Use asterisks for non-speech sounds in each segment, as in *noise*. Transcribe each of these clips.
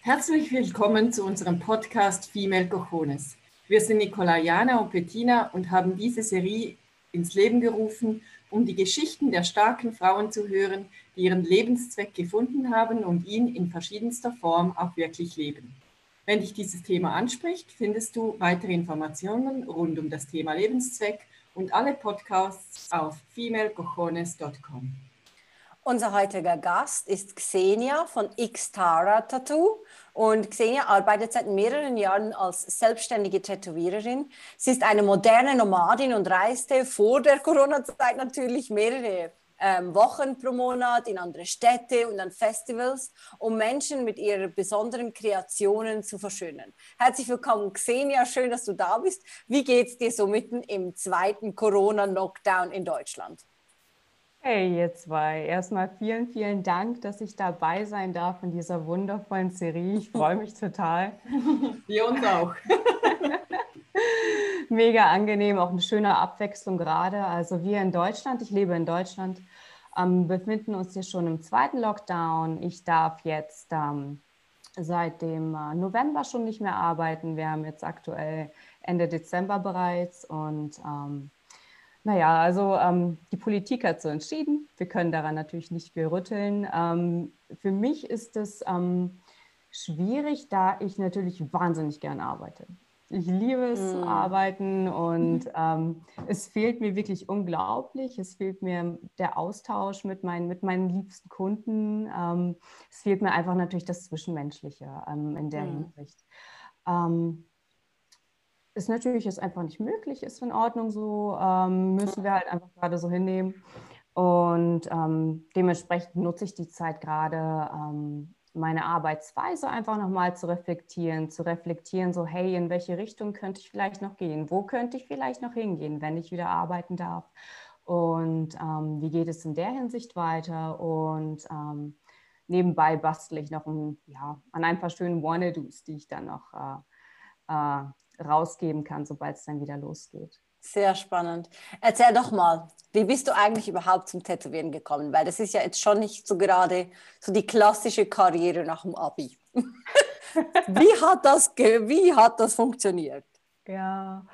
Herzlich willkommen zu unserem Podcast Female Cojones. Wir sind Nicola, Jana und Bettina und haben diese Serie ins Leben gerufen, um die Geschichten der starken Frauen zu hören, die ihren Lebenszweck gefunden haben und ihn in verschiedenster Form auch wirklich leben. Wenn dich dieses Thema anspricht, findest du weitere Informationen rund um das Thema Lebenszweck und alle Podcasts auf femalecojones.com. Unser heutiger Gast ist Xenia von Xtara Tattoo und Xenia arbeitet seit mehreren Jahren als selbstständige Tätowiererin. Sie ist eine moderne Nomadin und reiste vor der Corona-Zeit natürlich mehrere ähm, Wochen pro Monat in andere Städte und an Festivals, um Menschen mit ihren besonderen Kreationen zu verschönern. Herzlich willkommen, Xenia. Schön, dass du da bist. Wie geht es dir so mitten im zweiten Corona-Lockdown in Deutschland? Hey, ihr zwei. Erstmal vielen, vielen Dank, dass ich dabei sein darf in dieser wundervollen Serie. Ich freue mich total. *laughs* Wir uns auch. Mega angenehm, auch eine schöne Abwechslung gerade. Also wir in Deutschland, ich lebe in Deutschland, ähm, befinden uns hier schon im zweiten Lockdown. Ich darf jetzt ähm, seit dem äh, November schon nicht mehr arbeiten. Wir haben jetzt aktuell Ende Dezember bereits und ähm, naja, also ähm, die Politik hat so entschieden. Wir können daran natürlich nicht viel rütteln. Ähm, für mich ist es ähm, schwierig, da ich natürlich wahnsinnig gern arbeite. Ich liebe es mm. zu arbeiten und ähm, es fehlt mir wirklich unglaublich. Es fehlt mir der Austausch mit meinen, mit meinen liebsten Kunden. Ähm, es fehlt mir einfach natürlich das Zwischenmenschliche ähm, in der mm. Hinsicht ist natürlich jetzt einfach nicht möglich, ist in Ordnung so, ähm, müssen wir halt einfach gerade so hinnehmen. Und ähm, dementsprechend nutze ich die Zeit gerade, ähm, meine Arbeitsweise einfach nochmal zu reflektieren, zu reflektieren, so hey, in welche Richtung könnte ich vielleicht noch gehen? Wo könnte ich vielleicht noch hingehen, wenn ich wieder arbeiten darf? Und ähm, wie geht es in der Hinsicht weiter? Und ähm, nebenbei bastle ich noch ein, ja, an ein paar schönen Wannadoos, die ich dann noch äh, äh, rausgeben kann, sobald es dann wieder losgeht. Sehr spannend. Erzähl doch mal, wie bist du eigentlich überhaupt zum Tätowieren gekommen? Weil das ist ja jetzt schon nicht so gerade so die klassische Karriere nach dem Abi. *laughs* wie, hat das wie hat das funktioniert? Ja,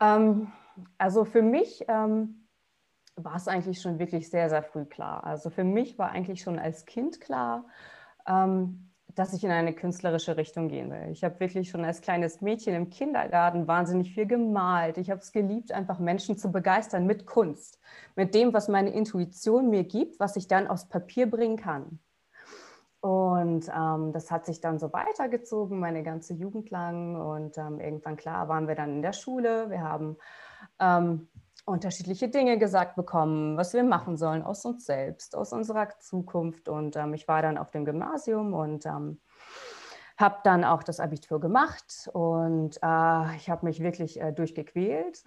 ähm, also für mich ähm, war es eigentlich schon wirklich sehr, sehr früh klar. Also für mich war eigentlich schon als Kind klar, ähm, dass ich in eine künstlerische Richtung gehen will. Ich habe wirklich schon als kleines Mädchen im Kindergarten wahnsinnig viel gemalt. Ich habe es geliebt, einfach Menschen zu begeistern mit Kunst, mit dem, was meine Intuition mir gibt, was ich dann aufs Papier bringen kann. Und ähm, das hat sich dann so weitergezogen, meine ganze Jugend lang. Und ähm, irgendwann, klar, waren wir dann in der Schule. Wir haben ähm, unterschiedliche Dinge gesagt bekommen, was wir machen sollen aus uns selbst, aus unserer Zukunft. Und ähm, ich war dann auf dem Gymnasium und ähm, habe dann auch das Abitur gemacht und äh, ich habe mich wirklich äh, durchgequält.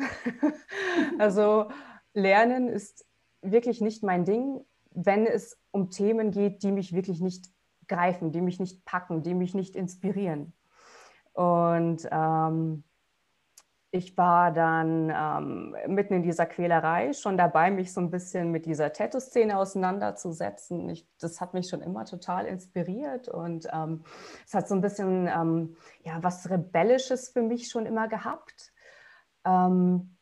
*laughs* also Lernen ist wirklich nicht mein Ding, wenn es um Themen geht, die mich wirklich nicht greifen, die mich nicht packen, die mich nicht inspirieren. Und ähm, ich war dann ähm, mitten in dieser Quälerei schon dabei, mich so ein bisschen mit dieser Tattoo-Szene auseinanderzusetzen. Ich, das hat mich schon immer total inspiriert und ähm, es hat so ein bisschen ähm, ja, was Rebellisches für mich schon immer gehabt. Ähm,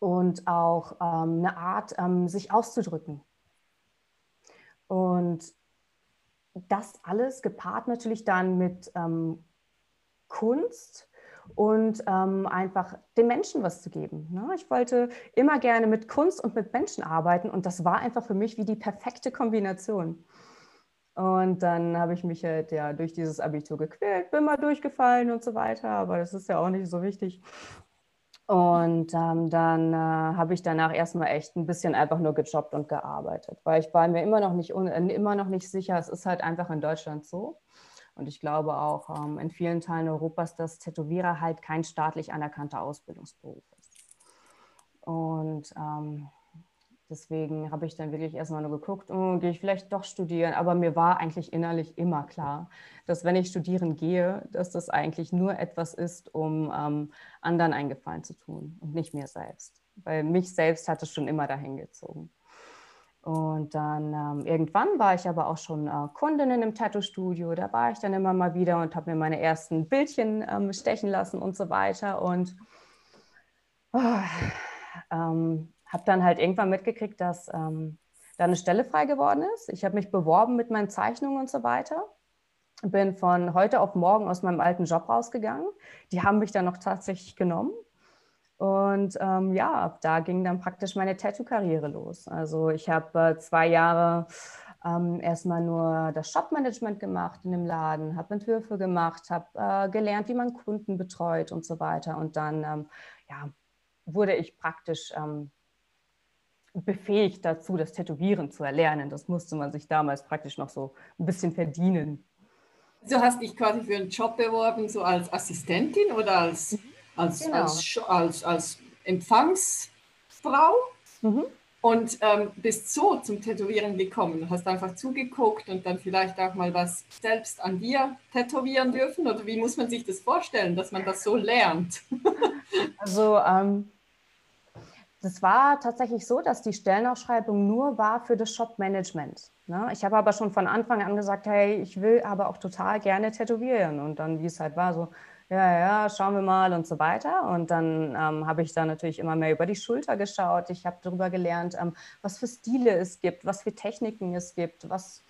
und auch ähm, eine Art, ähm, sich auszudrücken. Und das alles gepaart natürlich dann mit Kunst und ähm, einfach den Menschen was zu geben. Ne? Ich wollte immer gerne mit Kunst und mit Menschen arbeiten und das war einfach für mich wie die perfekte Kombination. Und dann habe ich mich halt ja durch dieses Abitur gequält, bin mal durchgefallen und so weiter, aber das ist ja auch nicht so wichtig. Und ähm, dann äh, habe ich danach erstmal echt ein bisschen einfach nur gejobbt und gearbeitet, weil ich war mir immer noch nicht, immer noch nicht sicher, es ist halt einfach in Deutschland so. Und ich glaube auch ähm, in vielen Teilen Europas, dass Tätowierer halt kein staatlich anerkannter Ausbildungsberuf ist. Und ähm, Deswegen habe ich dann wirklich erstmal nur geguckt, oh, gehe ich vielleicht doch studieren. Aber mir war eigentlich innerlich immer klar, dass wenn ich studieren gehe, dass das eigentlich nur etwas ist, um ähm, anderen einen Gefallen zu tun und nicht mir selbst. Weil mich selbst hat es schon immer dahin gezogen. Und dann ähm, irgendwann war ich aber auch schon äh, Kundin in einem Tattoo-Studio. Da war ich dann immer mal wieder und habe mir meine ersten Bildchen ähm, stechen lassen und so weiter. Und oh, ähm, habe dann halt irgendwann mitgekriegt, dass ähm, da eine Stelle frei geworden ist. Ich habe mich beworben mit meinen Zeichnungen und so weiter. Bin von heute auf morgen aus meinem alten Job rausgegangen. Die haben mich dann noch tatsächlich genommen. Und ähm, ja, da ging dann praktisch meine Tattoo-Karriere los. Also ich habe äh, zwei Jahre ähm, erstmal nur das Shop-Management gemacht in dem Laden, habe Entwürfe gemacht, habe äh, gelernt, wie man Kunden betreut und so weiter. Und dann ähm, ja, wurde ich praktisch ähm, befähigt dazu, das Tätowieren zu erlernen. Das musste man sich damals praktisch noch so ein bisschen verdienen. Du hast dich quasi für einen Job beworben, so als Assistentin oder als, als, genau. als, als, als Empfangsfrau mhm. und ähm, bist so zum Tätowieren gekommen. Hast einfach zugeguckt und dann vielleicht auch mal was selbst an dir tätowieren dürfen? Oder wie muss man sich das vorstellen, dass man das so lernt? *laughs* Also ähm, das war tatsächlich so, dass die Stellenausschreibung nur war für das Shop-Management. Ne? Ich habe aber schon von Anfang an gesagt, hey, ich will aber auch total gerne tätowieren. Und dann, wie es halt war, so, ja, ja, schauen wir mal und so weiter. Und dann ähm, habe ich da natürlich immer mehr über die Schulter geschaut. Ich habe darüber gelernt, ähm, was für Stile es gibt, was für Techniken es gibt, was,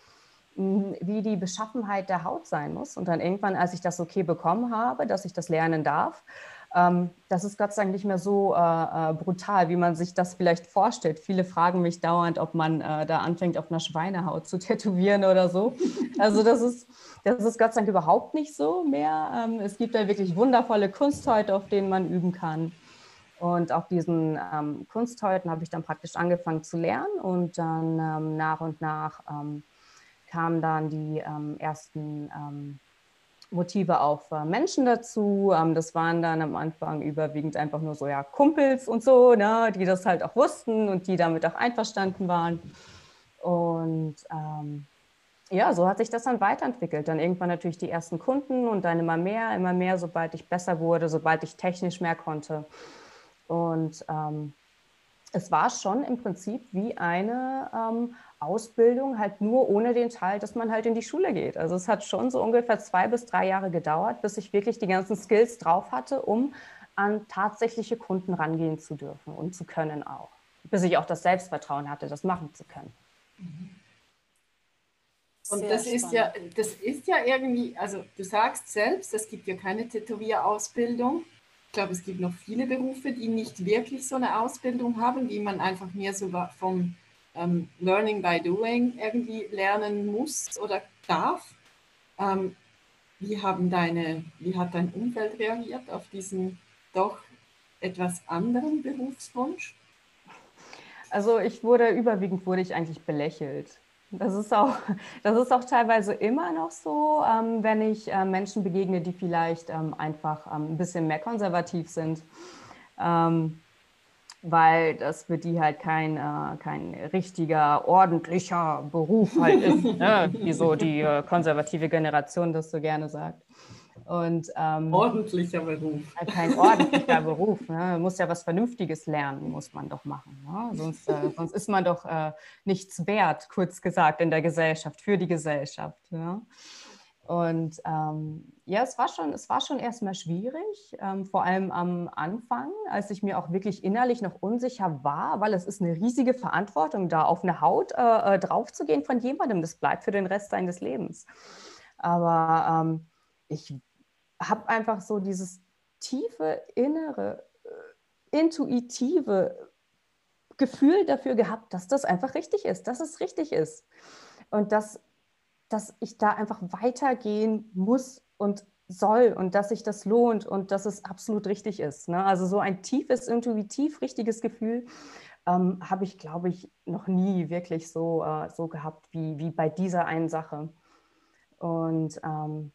mh, wie die Beschaffenheit der Haut sein muss. Und dann irgendwann, als ich das okay bekommen habe, dass ich das lernen darf, ähm, das ist Gott sei Dank nicht mehr so äh, äh, brutal, wie man sich das vielleicht vorstellt. Viele fragen mich dauernd, ob man äh, da anfängt, auf einer Schweinehaut zu *laughs* tätowieren oder so. Also das ist, das ist Gott sei Dank überhaupt nicht so mehr. Ähm, es gibt da wirklich wundervolle Kunsthäute, auf denen man üben kann. Und auf diesen ähm, Kunsthäuten habe ich dann praktisch angefangen zu lernen und dann ähm, nach und nach ähm, kamen dann die ähm, ersten ähm, Motive auf äh, Menschen dazu. Ähm, das waren dann am Anfang überwiegend einfach nur so ja Kumpels und so, ne, die das halt auch wussten und die damit auch einverstanden waren. Und ähm, ja, so hat sich das dann weiterentwickelt. Dann irgendwann natürlich die ersten Kunden und dann immer mehr, immer mehr, sobald ich besser wurde, sobald ich technisch mehr konnte. Und ähm, es war schon im Prinzip wie eine ähm, Ausbildung halt nur ohne den Teil, dass man halt in die Schule geht. Also es hat schon so ungefähr zwei bis drei Jahre gedauert, bis ich wirklich die ganzen Skills drauf hatte, um an tatsächliche Kunden rangehen zu dürfen und zu können auch. Bis ich auch das Selbstvertrauen hatte, das machen zu können. Und das ist ja, das ist ja irgendwie, also du sagst selbst, es gibt ja keine Tätowierausbildung. Ich glaube, es gibt noch viele Berufe, die nicht wirklich so eine Ausbildung haben, die man einfach mehr so vom ähm, Learning by Doing irgendwie lernen muss oder darf. Ähm, wie, haben deine, wie hat dein Umfeld reagiert auf diesen doch etwas anderen Berufswunsch? Also ich wurde überwiegend wurde ich eigentlich belächelt. Das ist auch, *laughs* das ist auch teilweise immer noch so, ähm, wenn ich äh, Menschen begegne, die vielleicht ähm, einfach ähm, ein bisschen mehr konservativ sind. Ähm, weil das für die halt kein, äh, kein richtiger, ordentlicher Beruf halt ist, *laughs* ne? wie so die äh, konservative Generation das so gerne sagt. Und, ähm, ordentlicher Beruf. Halt kein ordentlicher Beruf. Ne? Man muss ja was Vernünftiges lernen, muss man doch machen. Ne? Sonst, äh, sonst ist man doch äh, nichts wert, kurz gesagt, in der Gesellschaft, für die Gesellschaft. Ja? Und ähm, ja, es war schon, es war schon erstmal schwierig, ähm, vor allem am Anfang, als ich mir auch wirklich innerlich noch unsicher war, weil es ist eine riesige Verantwortung, da auf eine Haut äh, äh draufzugehen von jemandem. Das bleibt für den Rest seines Lebens. Aber ähm, ich habe einfach so dieses tiefe, innere, äh, intuitive Gefühl dafür gehabt, dass das einfach richtig ist, dass es richtig ist. Und dass dass ich da einfach weitergehen muss und soll und dass sich das lohnt und dass es absolut richtig ist. Ne? Also so ein tiefes, intuitiv richtiges Gefühl ähm, habe ich, glaube ich, noch nie wirklich so, äh, so gehabt wie, wie bei dieser einen Sache. Und ähm,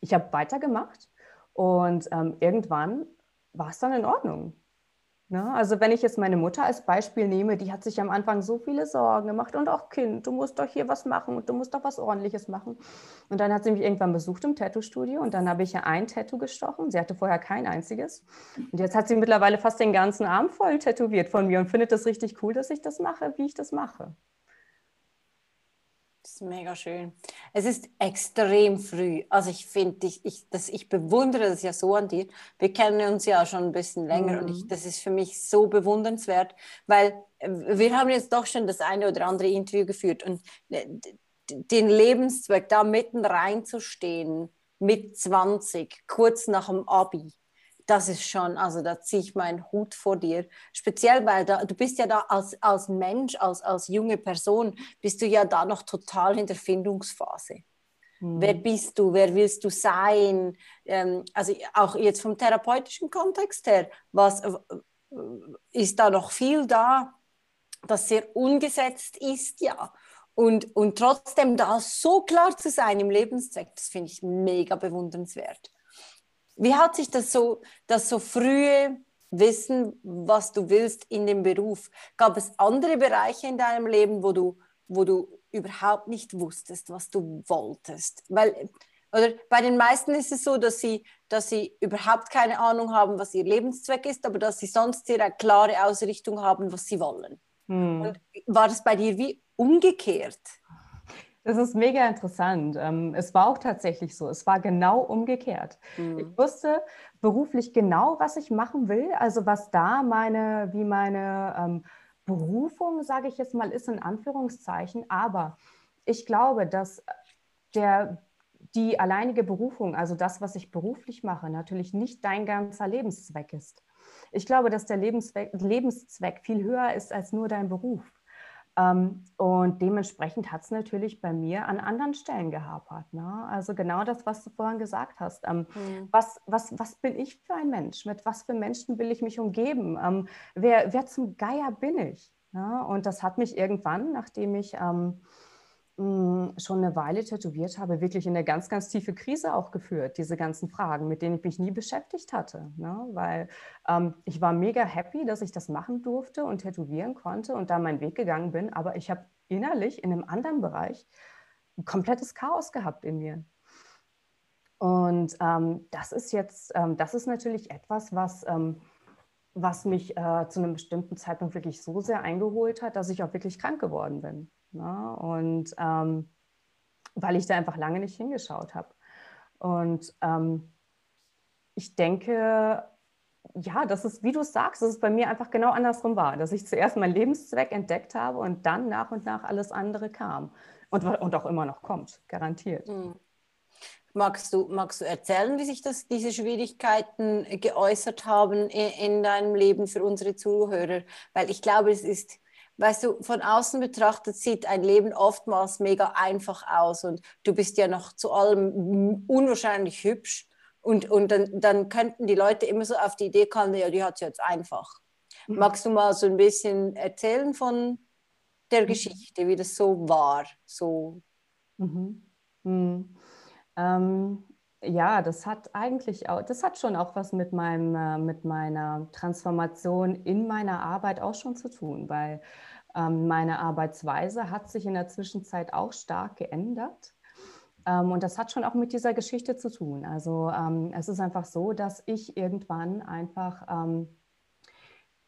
ich habe weitergemacht und ähm, irgendwann war es dann in Ordnung. Ne? Also wenn ich jetzt meine Mutter als Beispiel nehme, die hat sich am Anfang so viele Sorgen gemacht und auch Kind, du musst doch hier was machen und du musst doch was Ordentliches machen. Und dann hat sie mich irgendwann besucht im Tattoo-Studio und dann habe ich ja ein Tattoo gestochen. Sie hatte vorher kein einziges. Und jetzt hat sie mittlerweile fast den ganzen Arm voll tätowiert von mir und findet das richtig cool, dass ich das mache, wie ich das mache. Ist mega schön. Es ist extrem früh. Also ich finde, ich, ich, ich bewundere das ja so an dir. Wir kennen uns ja schon ein bisschen länger mhm. und ich, mhm. das ist für mich so bewundernswert, weil äh, wir haben jetzt doch schon das eine oder andere Interview geführt und äh, den Lebenszweck da mitten reinzustehen mit 20, kurz nach dem Abi, das ist schon, also da ziehe ich meinen Hut vor dir. Speziell, weil da, du bist ja da als, als Mensch, als, als junge Person, bist du ja da noch total in der Findungsphase. Mhm. Wer bist du? Wer willst du sein? Ähm, also auch jetzt vom therapeutischen Kontext her, was äh, ist da noch viel da, das sehr ungesetzt ist, ja. Und, und trotzdem da so klar zu sein im Lebenszweck, das finde ich mega bewundernswert. Wie hat sich das so, das so frühe Wissen, was du willst in dem Beruf? Gab es andere Bereiche in deinem Leben, wo du, wo du überhaupt nicht wusstest, was du wolltest? Weil, oder bei den meisten ist es so, dass sie, dass sie überhaupt keine Ahnung haben, was ihr Lebenszweck ist, aber dass sie sonst eine klare Ausrichtung haben, was sie wollen. Hm. Und war das bei dir wie umgekehrt? Das ist mega interessant. Ähm, es war auch tatsächlich so. Es war genau umgekehrt. Mhm. Ich wusste beruflich genau, was ich machen will. Also was da meine, wie meine ähm, Berufung, sage ich jetzt mal, ist in Anführungszeichen. Aber ich glaube, dass der, die alleinige Berufung, also das, was ich beruflich mache, natürlich nicht dein ganzer Lebenszweck ist. Ich glaube, dass der Lebenszweck, Lebenszweck viel höher ist als nur dein Beruf. Ähm, und dementsprechend hat es natürlich bei mir an anderen Stellen gehapert. Ne? Also genau das, was du vorhin gesagt hast. Mhm. was, was, was bin ich für ein Mensch? Mit was für Menschen will ich mich umgeben? Ähm, wer, wer zum Geier bin ich? Ne? Und das hat mich irgendwann, nachdem ich ähm, schon eine Weile tätowiert habe, wirklich in eine ganz, ganz tiefe Krise auch geführt, diese ganzen Fragen, mit denen ich mich nie beschäftigt hatte. Ne? Weil ähm, ich war mega happy, dass ich das machen durfte und tätowieren konnte und da meinen Weg gegangen bin, aber ich habe innerlich in einem anderen Bereich ein komplettes Chaos gehabt in mir. Und ähm, das ist jetzt, ähm, das ist natürlich etwas, was, ähm, was mich äh, zu einem bestimmten Zeitpunkt wirklich so sehr eingeholt hat, dass ich auch wirklich krank geworden bin. Ne? Und ähm, weil ich da einfach lange nicht hingeschaut habe. Und ähm, ich denke, ja, das ist, wie du sagst, dass es bei mir einfach genau andersrum war, dass ich zuerst meinen Lebenszweck entdeckt habe und dann nach und nach alles andere kam und, und auch immer noch kommt, garantiert. Mhm. Magst du, magst du erzählen, wie sich das, diese Schwierigkeiten geäußert haben in, in deinem Leben für unsere Zuhörer? Weil ich glaube, es ist weißt du, von außen betrachtet sieht ein Leben oftmals mega einfach aus und du bist ja noch zu allem unwahrscheinlich hübsch und, und dann, dann könnten die Leute immer so auf die Idee kommen, ja, die hat es jetzt einfach. Mhm. Magst du mal so ein bisschen erzählen von der mhm. Geschichte, wie das so war? So. Mhm. Mhm. Ähm, ja, das hat eigentlich auch, das hat schon auch was mit meinem, äh, mit meiner Transformation in meiner Arbeit auch schon zu tun, weil ähm, meine Arbeitsweise hat sich in der Zwischenzeit auch stark geändert. Ähm, und das hat schon auch mit dieser Geschichte zu tun. Also ähm, es ist einfach so, dass ich irgendwann einfach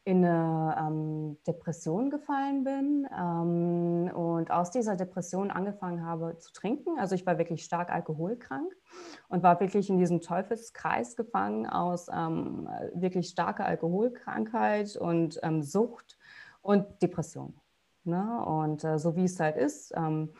in eine ähm, Depression gefallen bin ähm, und aus dieser Depression angefangen habe zu trinken. Also ich war wirklich stark alkoholkrank und war wirklich in diesem Teufelskreis gefangen aus ähm, wirklich starker Alkoholkrankheit und ähm, Sucht und Depression. Ne? Und äh, so wie es halt ist, ähm,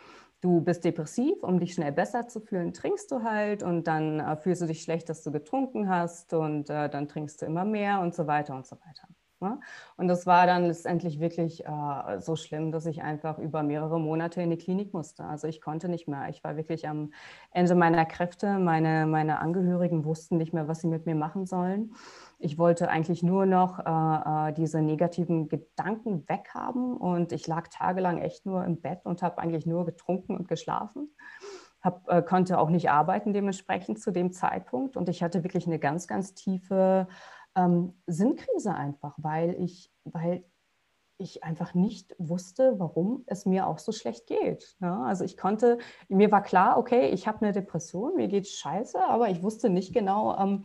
du bist depressiv, um dich schnell besser zu fühlen, trinkst du halt und dann äh, fühlst du dich schlecht, dass du getrunken hast und äh, dann trinkst du immer mehr und so weiter und so weiter. Ne? Und das war dann letztendlich wirklich äh, so schlimm, dass ich einfach über mehrere Monate in die Klinik musste. Also ich konnte nicht mehr. Ich war wirklich am Ende meiner Kräfte. Meine, meine Angehörigen wussten nicht mehr, was sie mit mir machen sollen. Ich wollte eigentlich nur noch äh, äh diese negativen Gedanken weghaben und ich lag tagelang echt nur im Bett und habe eigentlich nur getrunken und geschlafen. Hab, äh, konnte auch nicht arbeiten dementsprechend zu dem Zeitpunkt und ich hatte wirklich eine ganz, ganz tiefe ähm, Sinnkrise einfach, weil ich, weil ich einfach nicht wusste, warum es mir auch so schlecht geht. Ja, also ich konnte, mir war klar, okay, ich habe eine Depression, mir geht scheiße, aber ich wusste nicht genau, ähm,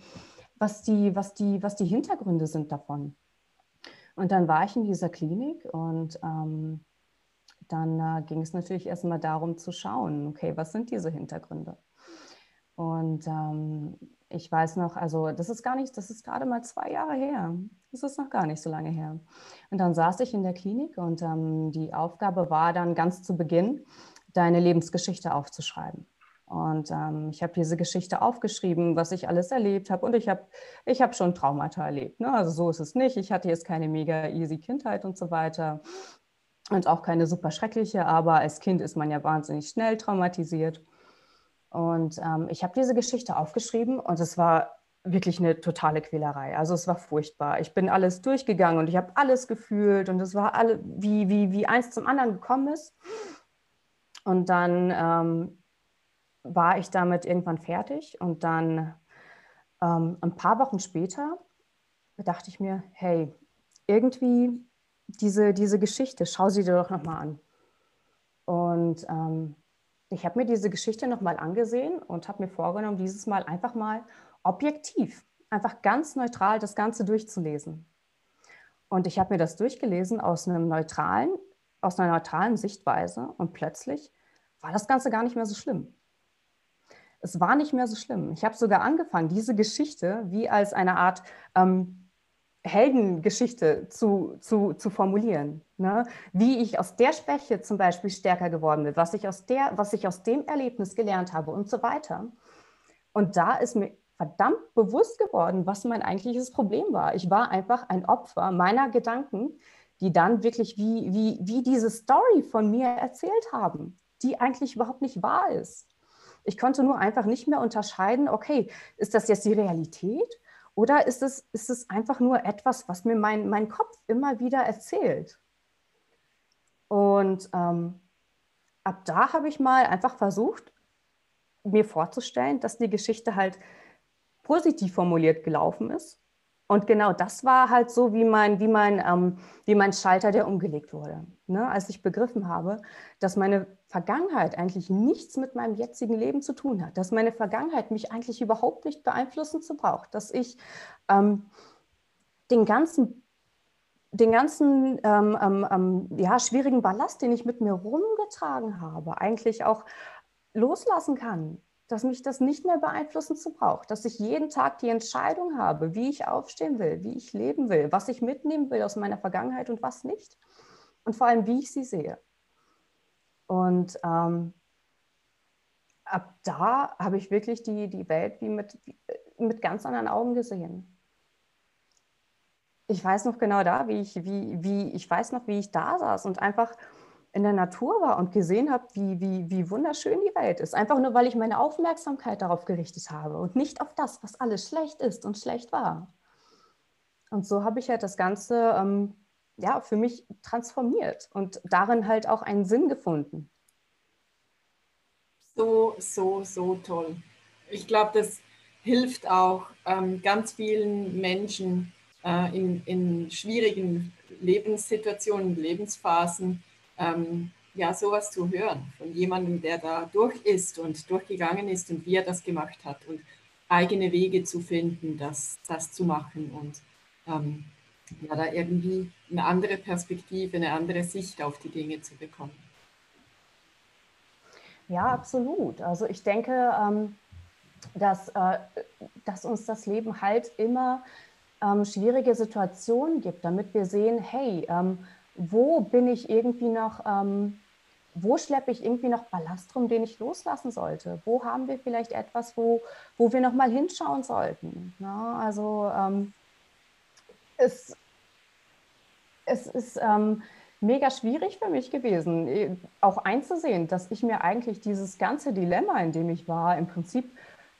was, die, was, die, was die Hintergründe sind davon. Und dann war ich in dieser Klinik und ähm, dann äh, ging es natürlich erstmal darum zu schauen, okay, was sind diese Hintergründe? Und ähm, ich weiß noch, also das ist gar nicht, das ist gerade mal zwei Jahre her. Das ist noch gar nicht so lange her. Und dann saß ich in der Klinik und ähm, die Aufgabe war dann ganz zu Beginn, deine Lebensgeschichte aufzuschreiben. Und ähm, ich habe diese Geschichte aufgeschrieben, was ich alles erlebt habe. Und ich habe ich hab schon Traumata erlebt. Ne? Also so ist es nicht. Ich hatte jetzt keine mega easy Kindheit und so weiter. Und auch keine super schreckliche, aber als Kind ist man ja wahnsinnig schnell traumatisiert. Und ähm, ich habe diese Geschichte aufgeschrieben und es war wirklich eine totale Quälerei. Also es war furchtbar. Ich bin alles durchgegangen und ich habe alles gefühlt und es war alle, wie, wie, wie eins zum anderen gekommen ist. Und dann ähm, war ich damit irgendwann fertig und dann ähm, ein paar Wochen später dachte ich mir, hey, irgendwie diese, diese Geschichte, schau sie dir doch nochmal an. Und ähm, ich habe mir diese Geschichte nochmal angesehen und habe mir vorgenommen, dieses Mal einfach mal objektiv, einfach ganz neutral das Ganze durchzulesen. Und ich habe mir das durchgelesen aus einem neutralen, aus einer neutralen Sichtweise und plötzlich war das Ganze gar nicht mehr so schlimm. Es war nicht mehr so schlimm. Ich habe sogar angefangen, diese Geschichte wie als eine Art ähm, Heldengeschichte zu, zu, zu formulieren. Ne? Wie ich aus der Schwäche zum Beispiel stärker geworden bin, was ich, aus der, was ich aus dem Erlebnis gelernt habe und so weiter. Und da ist mir verdammt bewusst geworden, was mein eigentliches Problem war. Ich war einfach ein Opfer meiner Gedanken, die dann wirklich wie, wie, wie diese Story von mir erzählt haben, die eigentlich überhaupt nicht wahr ist. Ich konnte nur einfach nicht mehr unterscheiden, okay, ist das jetzt die Realität oder ist es, ist es einfach nur etwas, was mir mein, mein Kopf immer wieder erzählt? Und ähm, ab da habe ich mal einfach versucht, mir vorzustellen, dass die Geschichte halt positiv formuliert gelaufen ist und genau das war halt so wie mein, wie mein, ähm, wie mein Schalter, der umgelegt wurde. Ne? Als ich begriffen habe, dass meine Vergangenheit eigentlich nichts mit meinem jetzigen Leben zu tun hat, dass meine Vergangenheit mich eigentlich überhaupt nicht beeinflussen zu braucht, dass ich ähm, den ganzen, den ganzen ähm, ähm, ähm ja, schwierigen Ballast, den ich mit mir rumgetragen habe, eigentlich auch loslassen kann dass mich das nicht mehr beeinflussen zu braucht, dass ich jeden Tag die Entscheidung habe, wie ich aufstehen will, wie ich leben will, was ich mitnehmen will aus meiner Vergangenheit und was nicht. Und vor allem, wie ich sie sehe. Und ähm, ab da habe ich wirklich die, die Welt wie mit, mit ganz anderen Augen gesehen. Ich weiß noch genau da, wie ich, wie, wie, ich weiß noch, wie ich da saß und einfach in der Natur war und gesehen habe, wie, wie, wie wunderschön die Welt ist. Einfach nur, weil ich meine Aufmerksamkeit darauf gerichtet habe und nicht auf das, was alles schlecht ist und schlecht war. Und so habe ich halt das Ganze ähm, ja, für mich transformiert und darin halt auch einen Sinn gefunden. So, so, so toll. Ich glaube, das hilft auch ähm, ganz vielen Menschen äh, in, in schwierigen Lebenssituationen, Lebensphasen, ähm, ja, sowas zu hören von jemandem, der da durch ist und durchgegangen ist und wie er das gemacht hat und eigene Wege zu finden, das, das zu machen und ähm, ja, da irgendwie eine andere Perspektive, eine andere Sicht auf die Dinge zu bekommen. Ja, absolut. Also ich denke, ähm, dass, äh, dass uns das Leben halt immer ähm, schwierige Situationen gibt, damit wir sehen, hey, ähm, wo bin ich irgendwie noch, wo schleppe ich irgendwie noch Ballast rum, den ich loslassen sollte? Wo haben wir vielleicht etwas, wo, wo wir noch mal hinschauen sollten? Also es, es ist ähm, mega schwierig für mich gewesen, äh, auch einzusehen, dass ich mir eigentlich dieses ganze Dilemma, in dem ich war, im Prinzip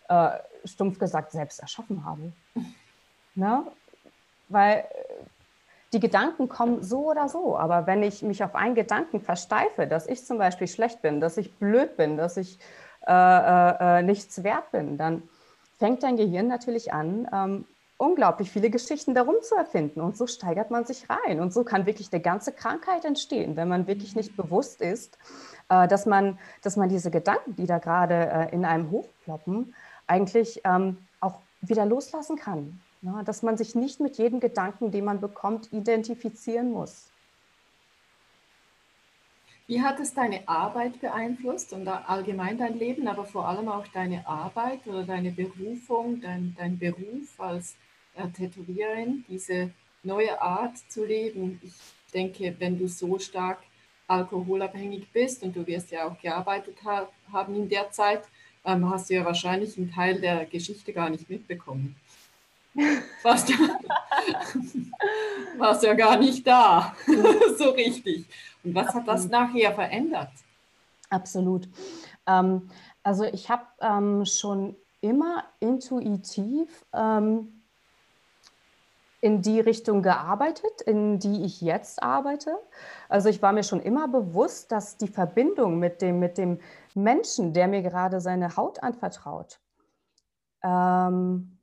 äh, stumpf gesagt selbst erschaffen habe. *laughs* Na? Weil die Gedanken kommen so oder so. Aber wenn ich mich auf einen Gedanken versteife, dass ich zum Beispiel schlecht bin, dass ich blöd bin, dass ich äh, äh, äh nichts wert bin, dann fängt dein Gehirn natürlich an, ähm, unglaublich viele Geschichten darum zu erfinden. Und so steigert man sich rein. Und so kann wirklich eine ganze Krankheit entstehen, wenn man wirklich nicht bewusst ist, äh, dass, man, dass man diese Gedanken, die da gerade äh, in einem hochploppen, eigentlich ähm, auch wieder loslassen kann. Ja, dass man sich nicht mit jedem Gedanken, den man bekommt, identifizieren muss. Wie hat es deine Arbeit beeinflusst und allgemein dein Leben, aber vor allem auch deine Arbeit oder deine Berufung, dein, dein Beruf als Tätowiererin, diese neue Art zu leben? Ich denke, wenn du so stark alkoholabhängig bist und du wirst ja auch gearbeitet ha haben in der Zeit, ähm, hast du ja wahrscheinlich einen Teil der Geschichte gar nicht mitbekommen. *laughs* Warst ja, warst ja gar nicht da, *laughs* so richtig. Und was hat das nachher verändert? Absolut. Ähm, also ich habe ähm, schon immer intuitiv ähm, in die Richtung gearbeitet, in die ich jetzt arbeite. Also ich war mir schon immer bewusst, dass die Verbindung mit dem, mit dem Menschen, der mir gerade seine Haut anvertraut, ähm,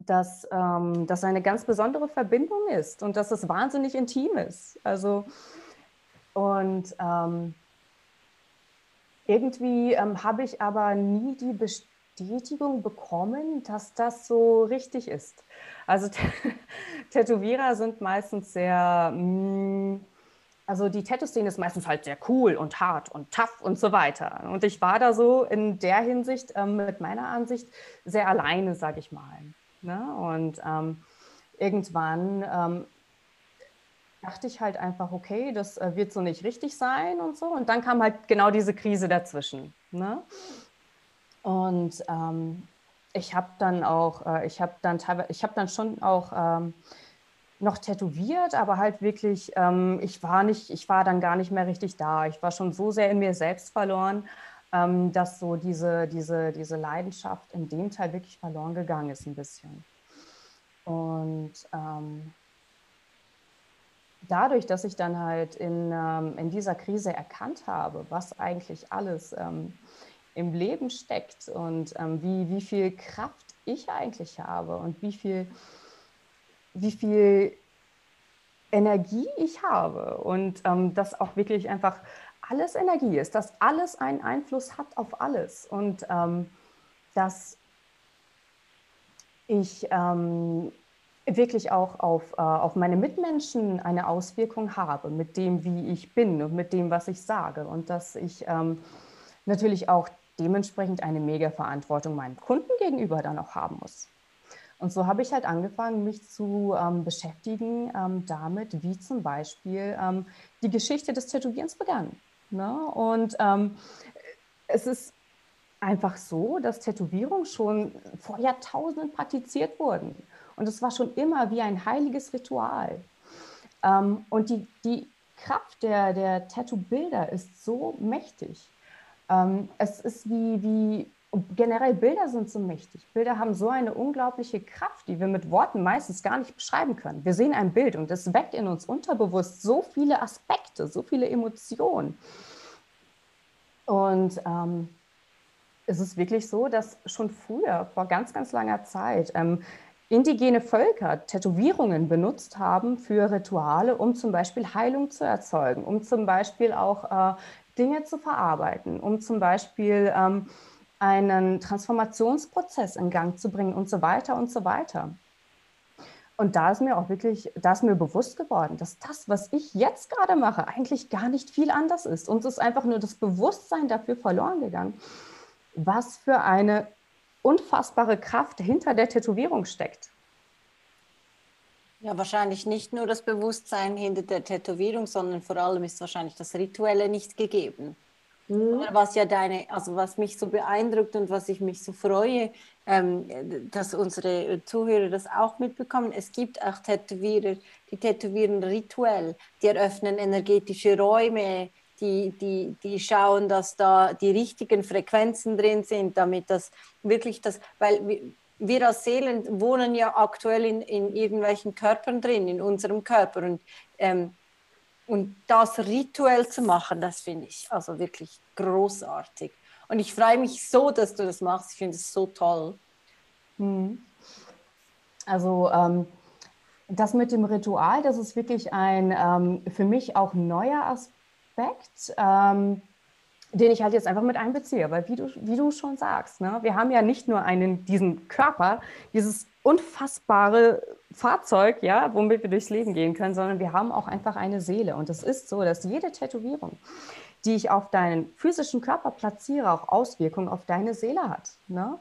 dass ähm, das eine ganz besondere Verbindung ist und dass es wahnsinnig intim ist. Also und ähm, irgendwie ähm, habe ich aber nie die Bestätigung bekommen, dass das so richtig ist. Also *laughs* Tätowierer sind meistens sehr, mm, also die Tattoo-Szene ist meistens halt sehr cool und hart und tough und so weiter. Und ich war da so in der Hinsicht ähm, mit meiner Ansicht sehr alleine, sage ich mal. Ne? Und ähm, irgendwann ähm, dachte ich halt einfach, okay, das äh, wird so nicht richtig sein und so. Und dann kam halt genau diese Krise dazwischen. Ne? Und ähm, ich habe dann auch, äh, ich habe dann teilweise, ich habe dann schon auch ähm, noch tätowiert, aber halt wirklich, ähm, ich war nicht, ich war dann gar nicht mehr richtig da. Ich war schon so sehr in mir selbst verloren, ähm, dass so diese, diese, diese Leidenschaft in dem Teil wirklich verloren gegangen ist ein bisschen. Und ähm, dadurch, dass ich dann halt in, ähm, in dieser Krise erkannt habe, was eigentlich alles im Leben steckt und ähm, wie, wie viel Kraft ich eigentlich habe und wie viel, wie viel Energie ich habe und ähm, dass auch wirklich einfach alles Energie ist, dass alles einen Einfluss hat auf alles und ähm, dass ich ähm, wirklich auch auf, äh, auf meine Mitmenschen eine Auswirkung habe mit dem, wie ich bin und mit dem, was ich sage und dass ich ähm, natürlich auch dementsprechend eine mega Verantwortung meinem Kunden gegenüber dann auch haben muss. Und so habe ich halt angefangen, mich zu ähm, beschäftigen ähm, damit, wie zum Beispiel ähm, die Geschichte des Tätowierens begann. Ne? Und ähm, es ist einfach so, dass Tätowierungen schon vor Jahrtausenden praktiziert wurden. Und es war schon immer wie ein heiliges Ritual. Ähm, und die, die Kraft der, der Tattoo-Bilder ist so mächtig. Ähm, es ist wie, wie generell Bilder sind so mächtig. Bilder haben so eine unglaubliche Kraft, die wir mit Worten meistens gar nicht beschreiben können. Wir sehen ein Bild und es weckt in uns unterbewusst so viele Aspekte, so viele Emotionen. Und ähm, es ist wirklich so, dass schon früher, vor ganz, ganz langer Zeit, ähm, indigene Völker Tätowierungen benutzt haben für Rituale, um zum Beispiel Heilung zu erzeugen, um zum Beispiel auch äh, Dinge zu verarbeiten, um zum Beispiel ähm, einen Transformationsprozess in Gang zu bringen und so weiter und so weiter. Und da ist mir auch wirklich, da ist mir bewusst geworden, dass das, was ich jetzt gerade mache, eigentlich gar nicht viel anders ist. Uns ist einfach nur das Bewusstsein dafür verloren gegangen, was für eine unfassbare Kraft hinter der Tätowierung steckt. Ja, wahrscheinlich nicht nur das Bewusstsein hinter der Tätowierung, sondern vor allem ist wahrscheinlich das Rituelle nicht gegeben. Mhm. Was ja deine, also was mich so beeindruckt und was ich mich so freue, ähm, dass unsere Zuhörer das auch mitbekommen. Es gibt auch Tätowierer, die tätowieren rituell, die eröffnen energetische Räume, die, die, die schauen, dass da die richtigen Frequenzen drin sind, damit das wirklich das, weil wir als Seelen wohnen ja aktuell in, in irgendwelchen Körpern drin, in unserem Körper. Und, ähm, und das rituell zu machen, das finde ich also wirklich großartig. Und ich freue mich so, dass du das machst. Ich finde es so toll. Hm. Also ähm, das mit dem Ritual, das ist wirklich ein ähm, für mich auch neuer Aspekt, ähm, den ich halt jetzt einfach mit einbeziehe. Weil wie du, wie du schon sagst, ne, wir haben ja nicht nur einen, diesen Körper, dieses unfassbare Fahrzeug, ja, womit wir durchs Leben gehen können, sondern wir haben auch einfach eine Seele. Und es ist so, dass jede Tätowierung, die ich auf deinen physischen Körper platziere, auch Auswirkungen auf deine Seele hat. Ne?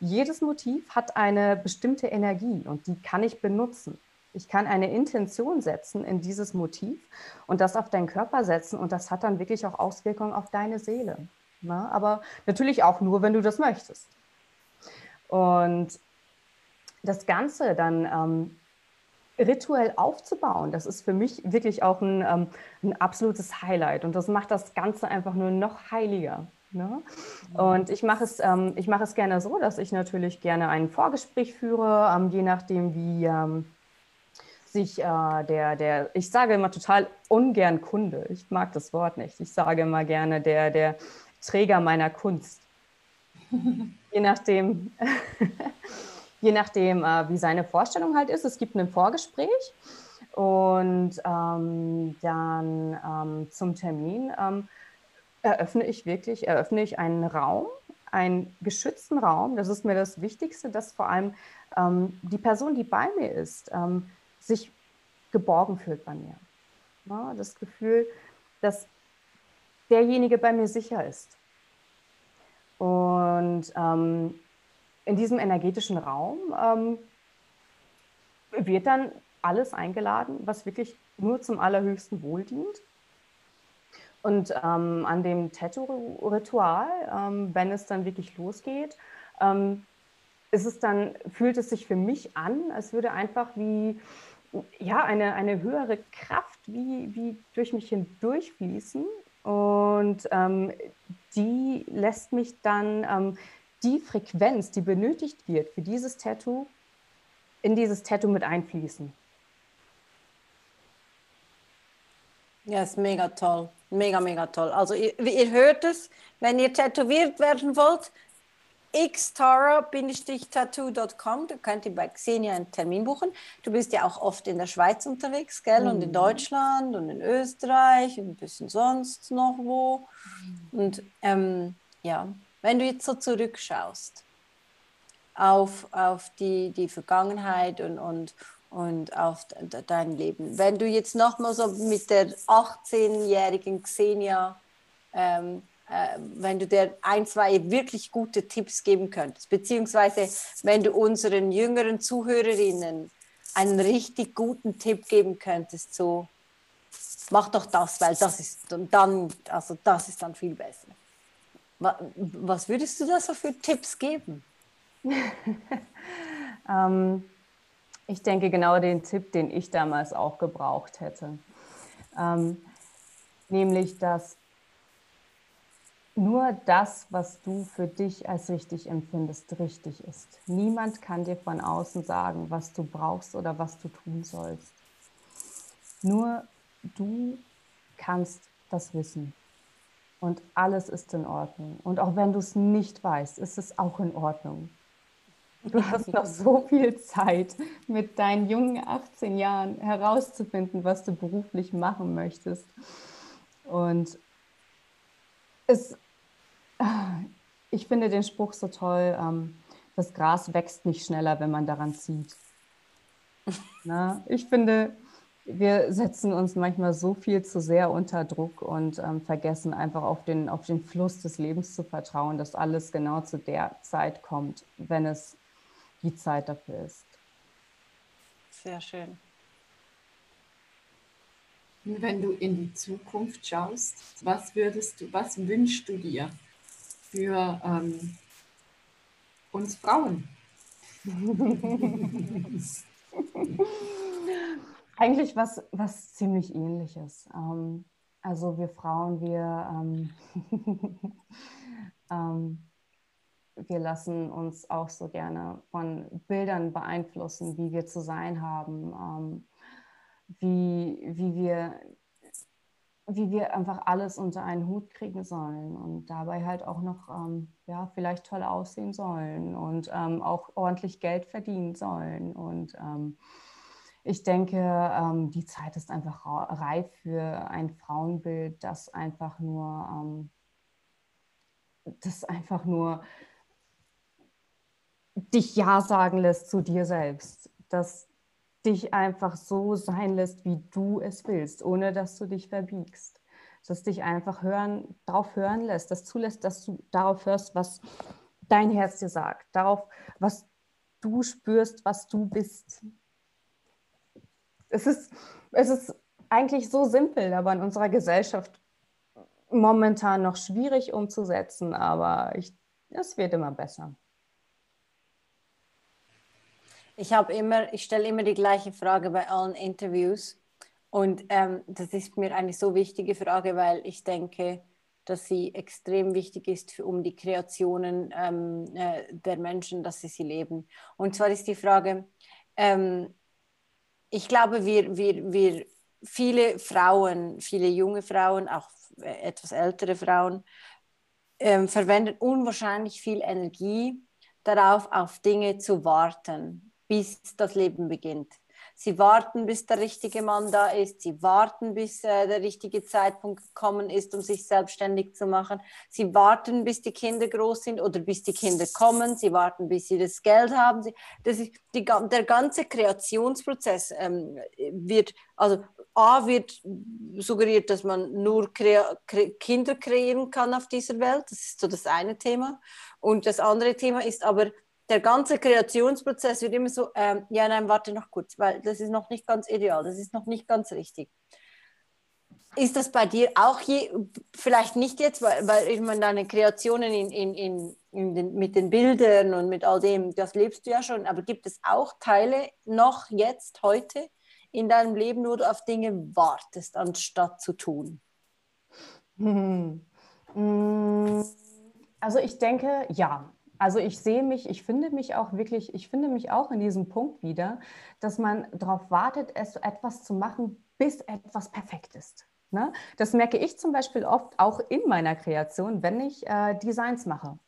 Jedes Motiv hat eine bestimmte Energie und die kann ich benutzen. Ich kann eine Intention setzen in dieses Motiv und das auf deinen Körper setzen und das hat dann wirklich auch Auswirkungen auf deine Seele. Ne? Aber natürlich auch nur, wenn du das möchtest. Und das Ganze dann ähm, rituell aufzubauen, das ist für mich wirklich auch ein, ähm, ein, absolutes Highlight und das macht das Ganze einfach nur noch heiliger. Ne? Und ich mache es, ähm, ich es gerne so, dass ich natürlich gerne ein Vorgespräch führe, ähm, je nachdem, wie ähm, sich äh, der, der, ich sage immer total ungern Kunde, ich mag das Wort nicht, ich sage immer gerne der, der Träger meiner Kunst. *laughs* je nachdem, *laughs* je nachdem, äh, wie seine Vorstellung halt ist. Es gibt ein Vorgespräch und ähm, dann ähm, zum Termin ähm, eröffne ich wirklich, eröffne ich einen Raum, einen geschützten Raum. Das ist mir das Wichtigste, dass vor allem ähm, die Person, die bei mir ist, ähm, sich geborgen fühlt bei mir. Ja, das Gefühl, dass derjenige bei mir sicher ist. Und ähm, in diesem energetischen Raum ähm, wird dann alles eingeladen, was wirklich nur zum allerhöchsten Wohl dient. Und ähm, an dem Tattoo-Ritual, ähm, wenn es dann wirklich losgeht, ähm, ist es dann, fühlt es sich für mich an, als würde einfach wie ja, eine, eine höhere Kraft wie, wie durch mich hindurchfließen. Und ähm, die lässt mich dann ähm, die Frequenz, die benötigt wird für dieses Tattoo, in dieses Tattoo mit einfließen. Ja, ist mega toll. Mega, mega toll. Also ihr, ihr hört es, wenn ihr tätowiert werden wollt, xtara-tattoo.com. Du könnt ihr bei Xenia einen Termin buchen. Du bist ja auch oft in der Schweiz unterwegs, gell? Mhm. Und in mhm. Deutschland und in Österreich und ein bisschen sonst noch wo. Und ähm, ja, wenn du jetzt so zurückschaust auf, auf die, die Vergangenheit und, und, und auf dein Leben, wenn du jetzt nochmal so mit der 18-jährigen Xenia ähm, äh, wenn du dir ein, zwei wirklich gute Tipps geben könntest, beziehungsweise wenn du unseren jüngeren Zuhörerinnen einen richtig guten Tipp geben könntest, so mach doch das, weil das ist dann, also das ist dann viel besser. Was würdest du da so für Tipps geben? *laughs* ähm, ich denke genau den Tipp, den ich damals auch gebraucht hätte. Ähm, nämlich, dass nur das, was du für dich als richtig empfindest, richtig ist. Niemand kann dir von außen sagen, was du brauchst oder was du tun sollst. Nur du kannst das wissen. Und alles ist in Ordnung. Und auch wenn du es nicht weißt, ist es auch in Ordnung. Du hast noch so viel Zeit, mit deinen jungen 18 Jahren herauszufinden, was du beruflich machen möchtest. Und es, ich finde den Spruch so toll, ähm, das Gras wächst nicht schneller, wenn man daran zieht. *laughs* Na, ich finde, wir setzen uns manchmal so viel zu sehr unter Druck und ähm, vergessen einfach auf den, auf den Fluss des Lebens zu vertrauen, dass alles genau zu der Zeit kommt, wenn es die Zeit dafür ist. Sehr schön. Wenn du in die Zukunft schaust, was würdest du, was wünschst du dir für ähm, uns Frauen? *laughs* Eigentlich was, was ziemlich ähnliches. Ähm, also wir Frauen, wir, ähm, *laughs* ähm, wir lassen uns auch so gerne von Bildern beeinflussen, wie wir zu sein haben. Wie, wie wir wie wir einfach alles unter einen Hut kriegen sollen und dabei halt auch noch ähm, ja, vielleicht toll aussehen sollen und ähm, auch ordentlich Geld verdienen sollen. Und ähm, ich denke, ähm, die Zeit ist einfach reif für ein Frauenbild, das einfach nur, ähm, das einfach nur dich Ja sagen lässt zu dir selbst. Das dich einfach so sein lässt, wie du es willst, ohne dass du dich verbiegst. Dass dich einfach hören, darauf hören lässt, das zulässt, dass du darauf hörst, was dein Herz dir sagt, darauf, was du spürst, was du bist. Es ist, es ist eigentlich so simpel, aber in unserer Gesellschaft momentan noch schwierig umzusetzen, aber ich, es wird immer besser. Ich habe immer, ich stelle immer die gleiche Frage bei allen Interviews. Und ähm, das ist mir eine so wichtige Frage, weil ich denke, dass sie extrem wichtig ist, für, um die Kreationen ähm, äh, der Menschen, dass sie sie leben. Und zwar ist die Frage, ähm, ich glaube, wir, wir, wir, viele Frauen, viele junge Frauen, auch etwas ältere Frauen, ähm, verwenden unwahrscheinlich viel Energie darauf, auf Dinge zu warten bis das Leben beginnt. Sie warten, bis der richtige Mann da ist. Sie warten, bis äh, der richtige Zeitpunkt gekommen ist, um sich selbstständig zu machen. Sie warten, bis die Kinder groß sind oder bis die Kinder kommen. Sie warten, bis sie das Geld haben. Sie, das ist die, der ganze Kreationsprozess ähm, wird, also A wird suggeriert, dass man nur krea Kinder kreieren kann auf dieser Welt. Das ist so das eine Thema. Und das andere Thema ist aber, der ganze Kreationsprozess wird immer so, ähm, ja, nein, warte noch kurz, weil das ist noch nicht ganz ideal, das ist noch nicht ganz richtig. Ist das bei dir auch je, vielleicht nicht jetzt, weil, weil ich meine, deine Kreationen in, in, in, in den, mit den Bildern und mit all dem, das lebst du ja schon, aber gibt es auch Teile noch jetzt, heute in deinem Leben, wo du auf Dinge wartest, anstatt zu tun? Hm. Also ich denke, ja, also ich sehe mich, ich finde mich auch wirklich, ich finde mich auch in diesem Punkt wieder, dass man darauf wartet, etwas zu machen, bis etwas perfekt ist. Ne? Das merke ich zum Beispiel oft auch in meiner Kreation, wenn ich äh, Designs mache.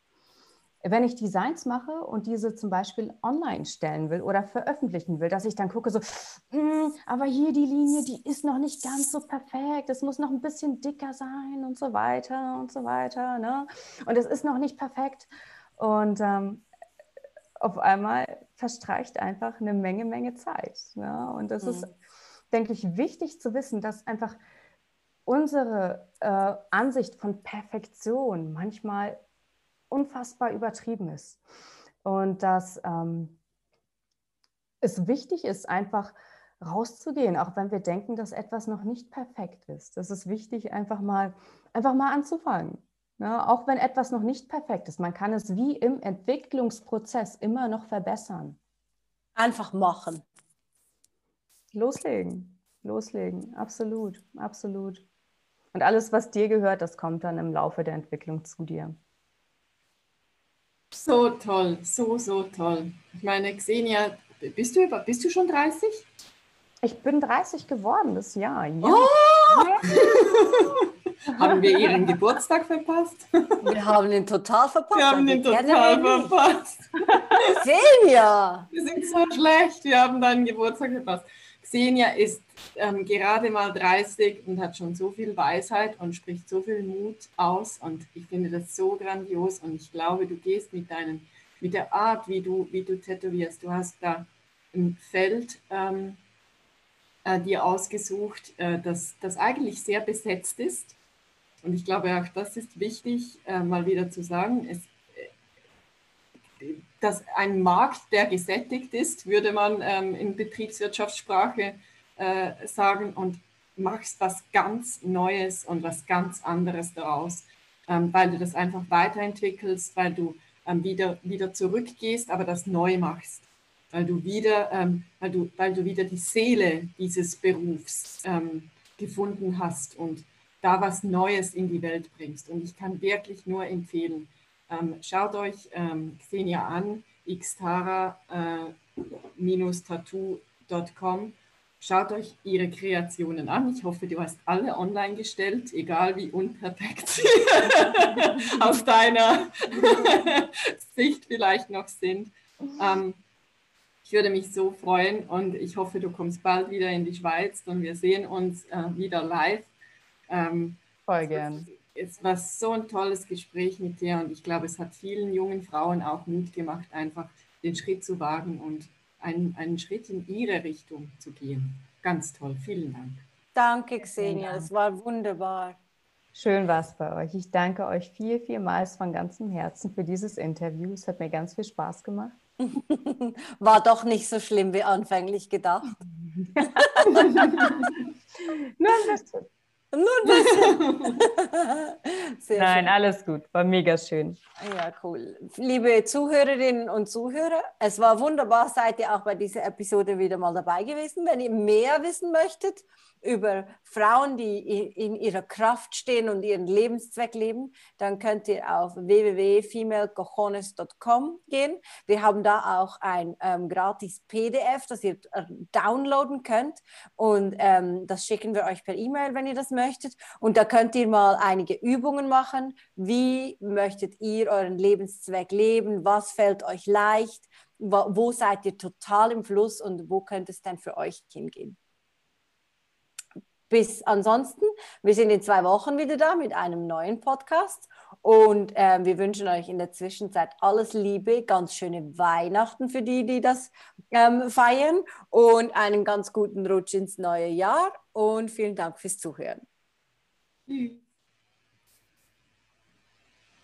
Wenn ich Designs mache und diese zum Beispiel online stellen will oder veröffentlichen will, dass ich dann gucke, so, hm, aber hier die Linie, die ist noch nicht ganz so perfekt, es muss noch ein bisschen dicker sein und so weiter und so weiter. Ne? Und es ist noch nicht perfekt. Und ähm, auf einmal verstreicht einfach eine Menge, Menge Zeit. Ja? Und das mhm. ist, denke ich, wichtig zu wissen, dass einfach unsere äh, Ansicht von Perfektion manchmal unfassbar übertrieben ist. Und dass ähm, es wichtig ist, einfach rauszugehen, auch wenn wir denken, dass etwas noch nicht perfekt ist. Das ist wichtig, einfach mal, einfach mal anzufangen. Ja, ne, auch wenn etwas noch nicht perfekt ist, man kann es wie im Entwicklungsprozess immer noch verbessern. Einfach machen. Loslegen, loslegen, absolut, absolut. Und alles, was dir gehört, das kommt dann im Laufe der Entwicklung zu dir. So toll, so, so toll. Ich meine, Xenia, bist du, bist du schon 30? Ich bin 30 geworden das Jahr. Ja. Oh! *laughs* haben wir ihren Geburtstag verpasst? *laughs* Wir haben ihn total verpasst. Wir haben ihn total verpasst. *laughs* Xenia! Wir sind so schlecht, wir haben deinen Geburtstag verpasst. Xenia ist ähm, gerade mal 30 und hat schon so viel Weisheit und spricht so viel Mut aus. Und ich finde das so grandios. Und ich glaube, du gehst mit deinen, mit der Art, wie du, wie du tätowierst. Du hast da ein Feld ähm, äh, dir ausgesucht, äh, das, das eigentlich sehr besetzt ist. Und ich glaube auch, das ist wichtig, äh, mal wieder zu sagen. Es, äh, dass ein Markt, der gesättigt ist, würde man ähm, in Betriebswirtschaftssprache äh, sagen, und machst was ganz Neues und was ganz anderes daraus, ähm, weil du das einfach weiterentwickelst, weil du ähm, wieder, wieder zurückgehst, aber das neu machst weil du wieder, ähm, weil du, weil du wieder die Seele dieses Berufs ähm, gefunden hast und da was Neues in die Welt bringst. Und ich kann wirklich nur empfehlen, ähm, schaut euch ähm, Xenia an, xtara-tattoo.com. Schaut euch ihre Kreationen an. Ich hoffe, du hast alle online gestellt, egal wie unperfekt sie *laughs* aus deiner *laughs* Sicht vielleicht noch sind. Ähm, ich würde mich so freuen und ich hoffe, du kommst bald wieder in die Schweiz und wir sehen uns äh, wieder live. Ähm, Voll gern. Es war so ein tolles Gespräch mit dir und ich glaube, es hat vielen jungen Frauen auch Mut gemacht, einfach den Schritt zu wagen und einen, einen Schritt in ihre Richtung zu gehen. Ganz toll, vielen Dank. Danke, Xenia, es war wunderbar. Schön war es bei euch. Ich danke euch viel, vielmals von ganzem Herzen für dieses Interview. Es hat mir ganz viel Spaß gemacht. *laughs* War doch nicht so schlimm wie anfänglich gedacht. Nur ein bisschen. Nur ein bisschen. *laughs* Nein, schön. alles gut. War mega schön. Ja, cool. Liebe Zuhörerinnen und Zuhörer, es war wunderbar, seid ihr auch bei dieser Episode wieder mal dabei gewesen. Wenn ihr mehr wissen möchtet, über Frauen, die in ihrer Kraft stehen und ihren Lebenszweck leben, dann könnt ihr auf www.femalecojones.com gehen. Wir haben da auch ein ähm, gratis PDF, das ihr äh, downloaden könnt und ähm, das schicken wir euch per E-Mail, wenn ihr das möchtet. Und da könnt ihr mal einige Übungen machen. Wie möchtet ihr euren Lebenszweck leben? Was fällt euch leicht? Wo, wo seid ihr total im Fluss und wo könnte es denn für euch hingehen? Bis ansonsten, wir sind in zwei Wochen wieder da mit einem neuen Podcast und äh, wir wünschen euch in der Zwischenzeit alles Liebe, ganz schöne Weihnachten für die, die das ähm, feiern und einen ganz guten Rutsch ins neue Jahr und vielen Dank fürs Zuhören. Tschüss.